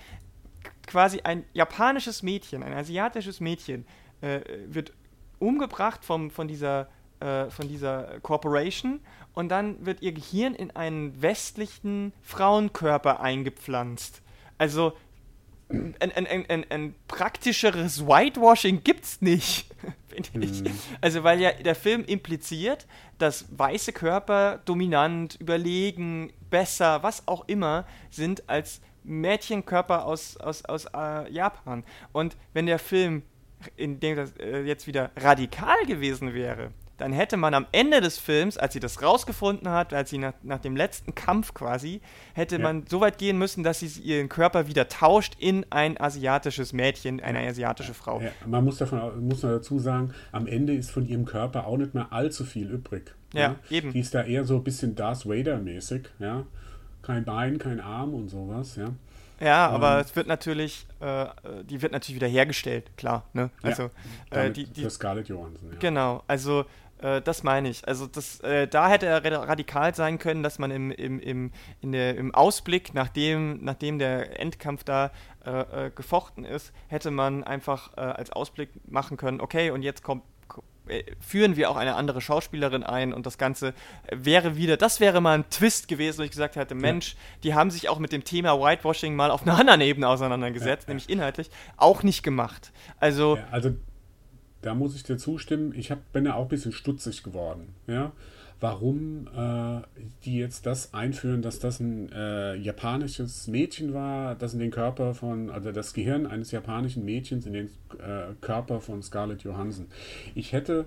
quasi ein japanisches Mädchen, ein asiatisches Mädchen, äh, wird umgebracht vom, von, dieser, äh, von dieser Corporation und dann wird ihr Gehirn in einen westlichen Frauenkörper eingepflanzt. Also ein, ein, ein, ein, praktischeres Whitewashing gibt's nicht, finde ich. Mm. Also, weil ja der Film impliziert, dass weiße Körper dominant, überlegen, besser, was auch immer sind als Mädchenkörper aus, aus, aus äh, Japan. Und wenn der Film in dem das äh, jetzt wieder radikal gewesen wäre, dann hätte man am Ende des Films, als sie das rausgefunden hat, als sie nach, nach dem letzten Kampf quasi, hätte ja. man so weit gehen müssen, dass sie ihren Körper wieder tauscht in ein asiatisches Mädchen, eine asiatische Frau.
Ja, man muss, davon, muss dazu sagen, am Ende ist von ihrem Körper auch nicht mehr allzu viel übrig.
Ja, ja? eben.
Die ist da eher so ein bisschen Darth Vader-mäßig, ja. Kein Bein, kein Arm und sowas, ja.
Ja, aber ähm, es wird natürlich, äh, die wird natürlich wieder hergestellt, klar. Ne? Also,
ja, äh, die, die, für Scarlett Johansson, ja.
Genau, also Äh, das meine ich. Also das, äh, da hätte er radikal sein können, dass man im, im, im, in der, im Ausblick, nachdem, nachdem der Endkampf da äh, äh gefochten ist, hätte man einfach als Ausblick machen können, okay, und jetzt kommt führen wir auch eine andere Schauspielerin ein und das Ganze wäre wieder, das wäre mal ein Twist gewesen, wo ich gesagt hätte, Mensch, ja. die haben sich auch mit dem Thema Whitewashing mal auf einer anderen Ebene auseinandergesetzt, ja, ja. nämlich inhaltlich, auch nicht gemacht. Also,
also da muss ich dir zustimmen, ich hab, bin ja auch ein bisschen stutzig geworden, ja, warum äh, die jetzt das einführen, dass das ein äh, japanisches Mädchen war, das in den Körper von, also das Gehirn eines japanischen Mädchens in den äh, Körper von Scarlett Johansson. Ich hätte,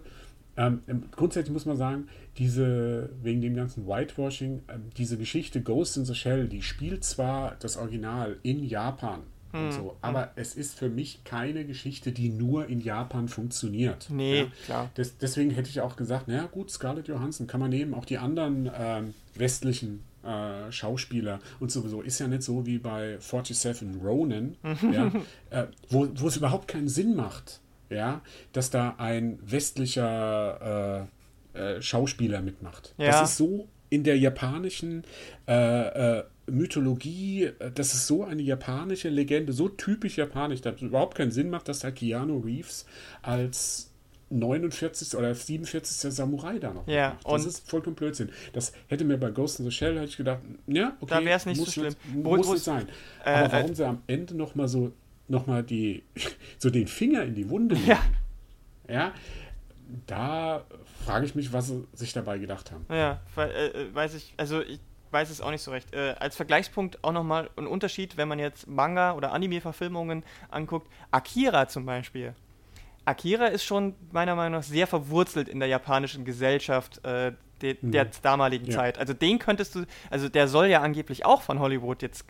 ähm, grundsätzlich muss man sagen, diese, wegen dem ganzen Whitewashing, äh, diese Geschichte Ghost in the Shell, die spielt zwar das Original in Japan, und hm, so. Aber es ist für mich keine Geschichte, die nur in Japan funktioniert.
Nee, ja. klar.
Das, deswegen hätte ich auch gesagt, naja gut, Scarlett Johansson kann man nehmen, auch die anderen ähm, westlichen äh, Schauspieler und sowieso. Ist ja nicht so wie bei 47 Ronin, ja, äh, wo, wo es überhaupt keinen Sinn macht, ja, dass da ein westlicher äh, äh Schauspieler mitmacht. Ja. Das ist so in der japanischen äh, äh, Mythologie, äh, das ist so eine japanische Legende, so typisch japanisch, dass es überhaupt keinen Sinn macht, dass da Keanu Reeves als 49. oder 47. Samurai da noch.
Ja,
macht. Das ist vollkommen Blödsinn. Das hätte mir bei Ghost in the Shell hätte ich gedacht, ja, okay,
da wäre es nicht muss so schlimm.
Nicht, muss es sein. Äh, Aber warum äh, sie am Ende noch mal so noch mal die so den Finger in die Wunde
legen, ja.
ja, da frage ich mich, was sie sich dabei gedacht haben.
Ja, äh, weiß ich, also ich weiß es auch nicht so recht. Äh, als Vergleichspunkt auch nochmal ein Unterschied, wenn man jetzt Manga- oder Anime-Verfilmungen anguckt. Akira zum Beispiel. Akira ist schon meiner Meinung nach sehr verwurzelt in der japanischen Gesellschaft äh, de, mhm. der damaligen ja. Zeit. Also den könntest du, also der soll ja angeblich auch von Hollywood jetzt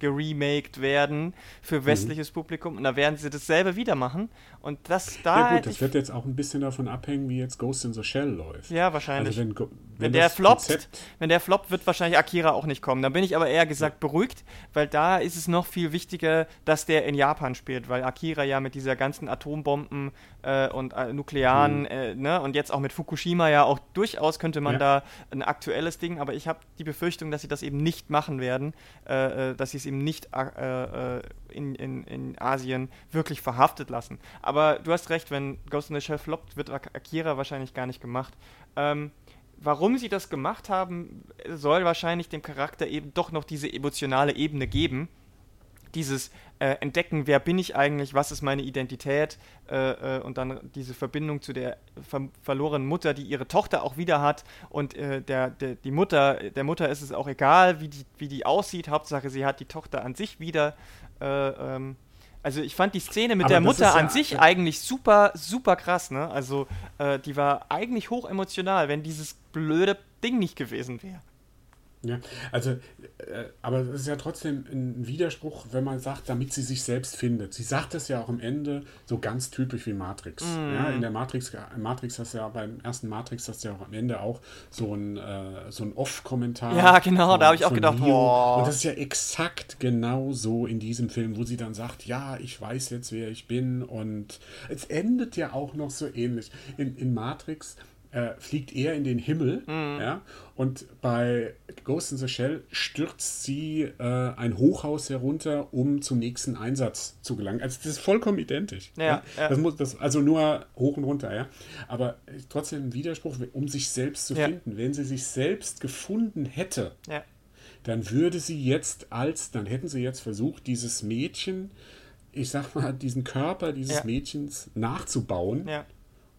geremaked werden für mhm. westliches mhm. Publikum und da werden sie dasselbe wieder machen und das da
ja gut, das wird jetzt auch ein bisschen davon abhängen, wie jetzt Ghost in the Shell läuft.
Ja, wahrscheinlich. Also wenn, wenn, der floppt, Konzept wenn der floppt, wird wahrscheinlich Akira auch nicht kommen. Da bin ich aber eher gesagt beruhigt, weil da ist es noch viel wichtiger, dass der in Japan spielt, weil Akira ja mit dieser ganzen Atombomben äh, und äh, nuklearen, mhm. äh, ne, und jetzt auch mit Fukushima ja auch durchaus könnte man ja. da ein aktuelles Ding, aber ich habe die Befürchtung, dass sie das eben nicht machen werden, äh, äh, dass sie es eben nicht äh, in, in, in Asien wirklich verhaftet lassen. Aber du hast recht, wenn Ghost in the Shell floppt, wird Akira wahrscheinlich gar nicht gemacht. Ähm, warum sie das gemacht haben, soll wahrscheinlich dem Charakter eben doch noch diese emotionale Ebene geben. Dieses äh, Entdecken, wer bin ich eigentlich, was ist meine Identität äh, äh, und dann diese Verbindung zu der ver verlorenen Mutter, die ihre Tochter auch wieder hat und äh, der, der, die Mutter, der Mutter ist es auch egal, wie die, wie die aussieht, Hauptsache sie hat die Tochter an sich wieder. Äh, ähm, also ich fand die Szene mit Aber der Mutter an sich ja, eigentlich super, super krass, ne? Also äh, die war eigentlich hoch emotional, wenn dieses blöde Ding nicht gewesen wäre.
Ja, also, äh, aber es ist ja trotzdem ein Widerspruch, wenn man sagt, damit sie sich selbst findet. Sie sagt es ja auch am Ende so ganz typisch wie Matrix. Mm. Ja, in der Matrix, Matrix hast du ja beim ersten Matrix hast du ja auch am Ende auch so ein, äh, so ein Off-Kommentar.
Ja, genau, von, da habe ich auch gedacht, wow.
Und das ist ja exakt genau so in diesem Film, wo sie dann sagt, ja, ich weiß jetzt, wer ich bin. Und es endet ja auch noch so ähnlich. In, in Matrix äh, fliegt er in den Himmel. Mhm. Ja? Und bei Ghost in the Shell stürzt sie äh, ein Hochhaus herunter, um zum nächsten Einsatz zu gelangen. Also das ist vollkommen identisch.
Ja, ja?
ja. Das muss, das, also nur hoch und runter, ja. Aber trotzdem ein Widerspruch, um sich selbst zu finden. Wenn sie sich selbst gefunden hätte, dann würde sie jetzt als, dann hätten sie jetzt versucht, dieses Mädchen, ich sag mal, diesen Körper dieses Mädchens nachzubauen.
Ja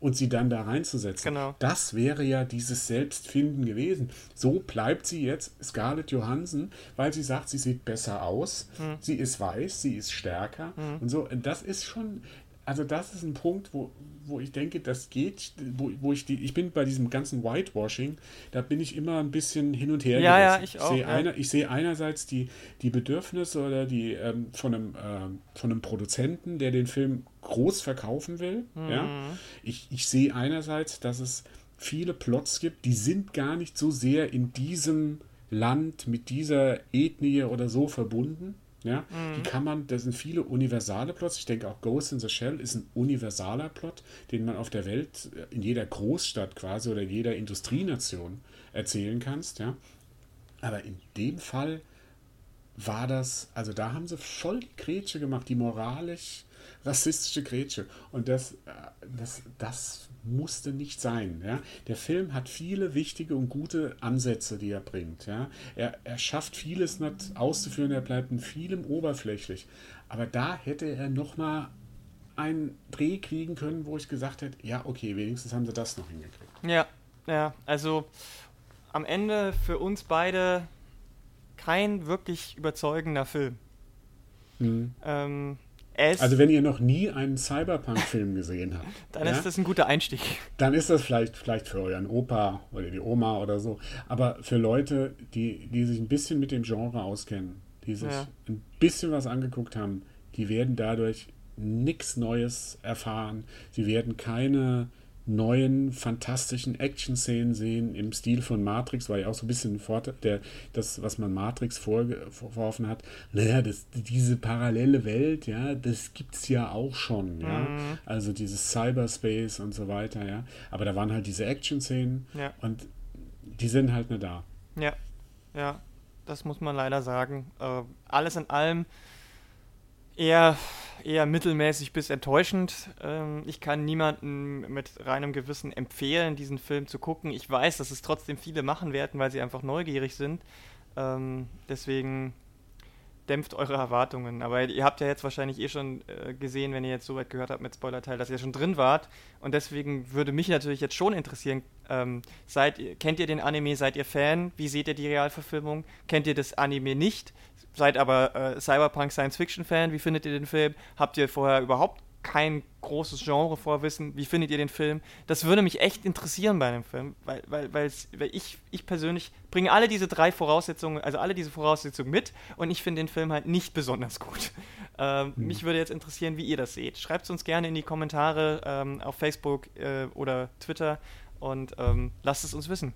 und sie dann da reinzusetzen.
Genau.
Das wäre ja dieses Selbstfinden gewesen. So bleibt sie jetzt Scarlett Johansson, weil sie sagt, sie sieht besser aus, hm. sie ist weiß, sie ist stärker hm. und so. Das ist schon, also das ist ein Punkt, wo, wo ich denke, das geht, wo, wo ich die, ich bin bei diesem ganzen Whitewashing, da bin ich immer ein bisschen hin und her
ja, Ja, ich auch.
Sehe,
ja.
einer, ich sehe einerseits die, die Bedürfnisse oder die ähm, von, einem, äh, von einem Produzenten, der den Film groß verkaufen will. Mhm. Ja? Ich, ich sehe einerseits, dass es viele Plots gibt, die sind gar nicht so sehr in diesem Land mit dieser Ethnie oder so verbunden. Ja, mhm. die kann man, das sind viele universale Plots. Ich denke auch Ghost in the Shell ist ein universaler Plot, den man auf der Welt, äh, in jeder Großstadt quasi oder in jeder Industrienation erzählen kannst. Ja, aber in dem Fall war das, also da haben sie voll die Grätsche gemacht, die moralisch rassistische Grätsche. Und das, äh, das, das musste nicht sein. Ja? Der Film hat viele wichtige und gute Ansätze, die er bringt. Ja? Er, er schafft vieles nicht auszuführen, er bleibt in vielem oberflächlich. Aber da hätte er nochmal einen Dreh kriegen können, wo ich gesagt hätte, ja, okay, wenigstens haben sie das noch hingekriegt.
Ja, ja, also am Ende für uns beide kein wirklich überzeugender Film.
Mhm. Ähm, also wenn ihr noch nie einen Cyberpunk-Film gesehen habt,
dann ja, ist das ein guter Einstieg.
Dann ist das vielleicht, vielleicht für euren Opa oder die Oma oder so. Aber für Leute, die, die sich ein bisschen mit dem Genre auskennen, die sich ja. ein bisschen was angeguckt haben, die werden dadurch nichts Neues erfahren. Sie werden keine neuen, fantastischen Action-Szenen sehen im Stil von Matrix, war ja auch so ein bisschen der, das, was man Matrix vorgeworfen hat. Naja, das, diese parallele Welt, ja, das gibt es ja auch schon, ja. Mhm. Also dieses Cyberspace und so weiter, ja. Aber da waren halt diese Action-Szenen ja. und die sind halt nicht da.
Ja, ja, das muss man leider sagen. Äh, alles in allem eher eher mittelmäßig bis enttäuschend. Ähm, ich kann niemandem mit reinem Gewissen empfehlen, diesen Film zu gucken. Ich weiß, dass es trotzdem viele machen werden, weil sie einfach neugierig sind. Ähm, deswegen dämpft eure Erwartungen. Aber ihr habt ja jetzt wahrscheinlich eh schon äh, gesehen, wenn ihr jetzt soweit gehört habt mit Spoilerteil, dass ihr schon drin wart. Und deswegen würde mich natürlich jetzt schon interessieren, ähm, seid, kennt ihr den Anime, seid ihr Fan? Wie seht ihr die Realverfilmung? Kennt ihr das Anime nicht? Seid aber äh, Cyberpunk Science Fiction Fan. Wie findet ihr den Film? Habt ihr vorher überhaupt kein großes Genre vorwissen? Wie findet ihr den Film? Das würde mich echt interessieren bei dem Film, weil, weil, weil ich, ich persönlich bringe alle diese drei Voraussetzungen, also alle diese Voraussetzungen mit und ich finde den Film halt nicht besonders gut. Ähm, mhm. Mich würde jetzt interessieren, wie ihr das seht. Schreibt es uns gerne in die Kommentare ähm, auf Facebook äh, oder Twitter und ähm, lasst es uns wissen.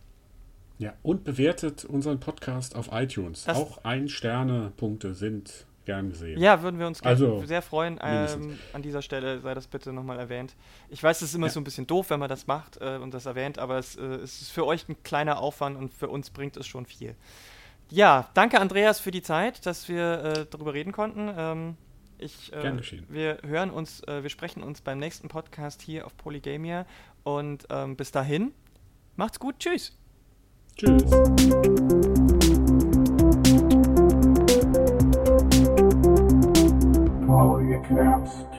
Ja, und bewertet unseren Podcast auf iTunes. Das Auch Ein-Sterne-Punkte sind gern gesehen.
Ja, würden wir uns also, sehr freuen. Ähm, an dieser Stelle sei das bitte nochmal erwähnt. Ich weiß, es ist immer ja. so ein bisschen doof, wenn man das macht äh, und das erwähnt, aber es, äh, es, ist für euch ein kleiner Aufwand und für uns bringt es schon viel. Ja, danke Andreas für die Zeit, dass wir äh, darüber reden konnten. Ähm, ich, äh, Gern geschehen. Wir hören uns, äh, wir sprechen uns beim nächsten Podcast hier auf Polygamia und ähm, bis dahin, macht's gut, tschüss.
Tschüss. Polycast.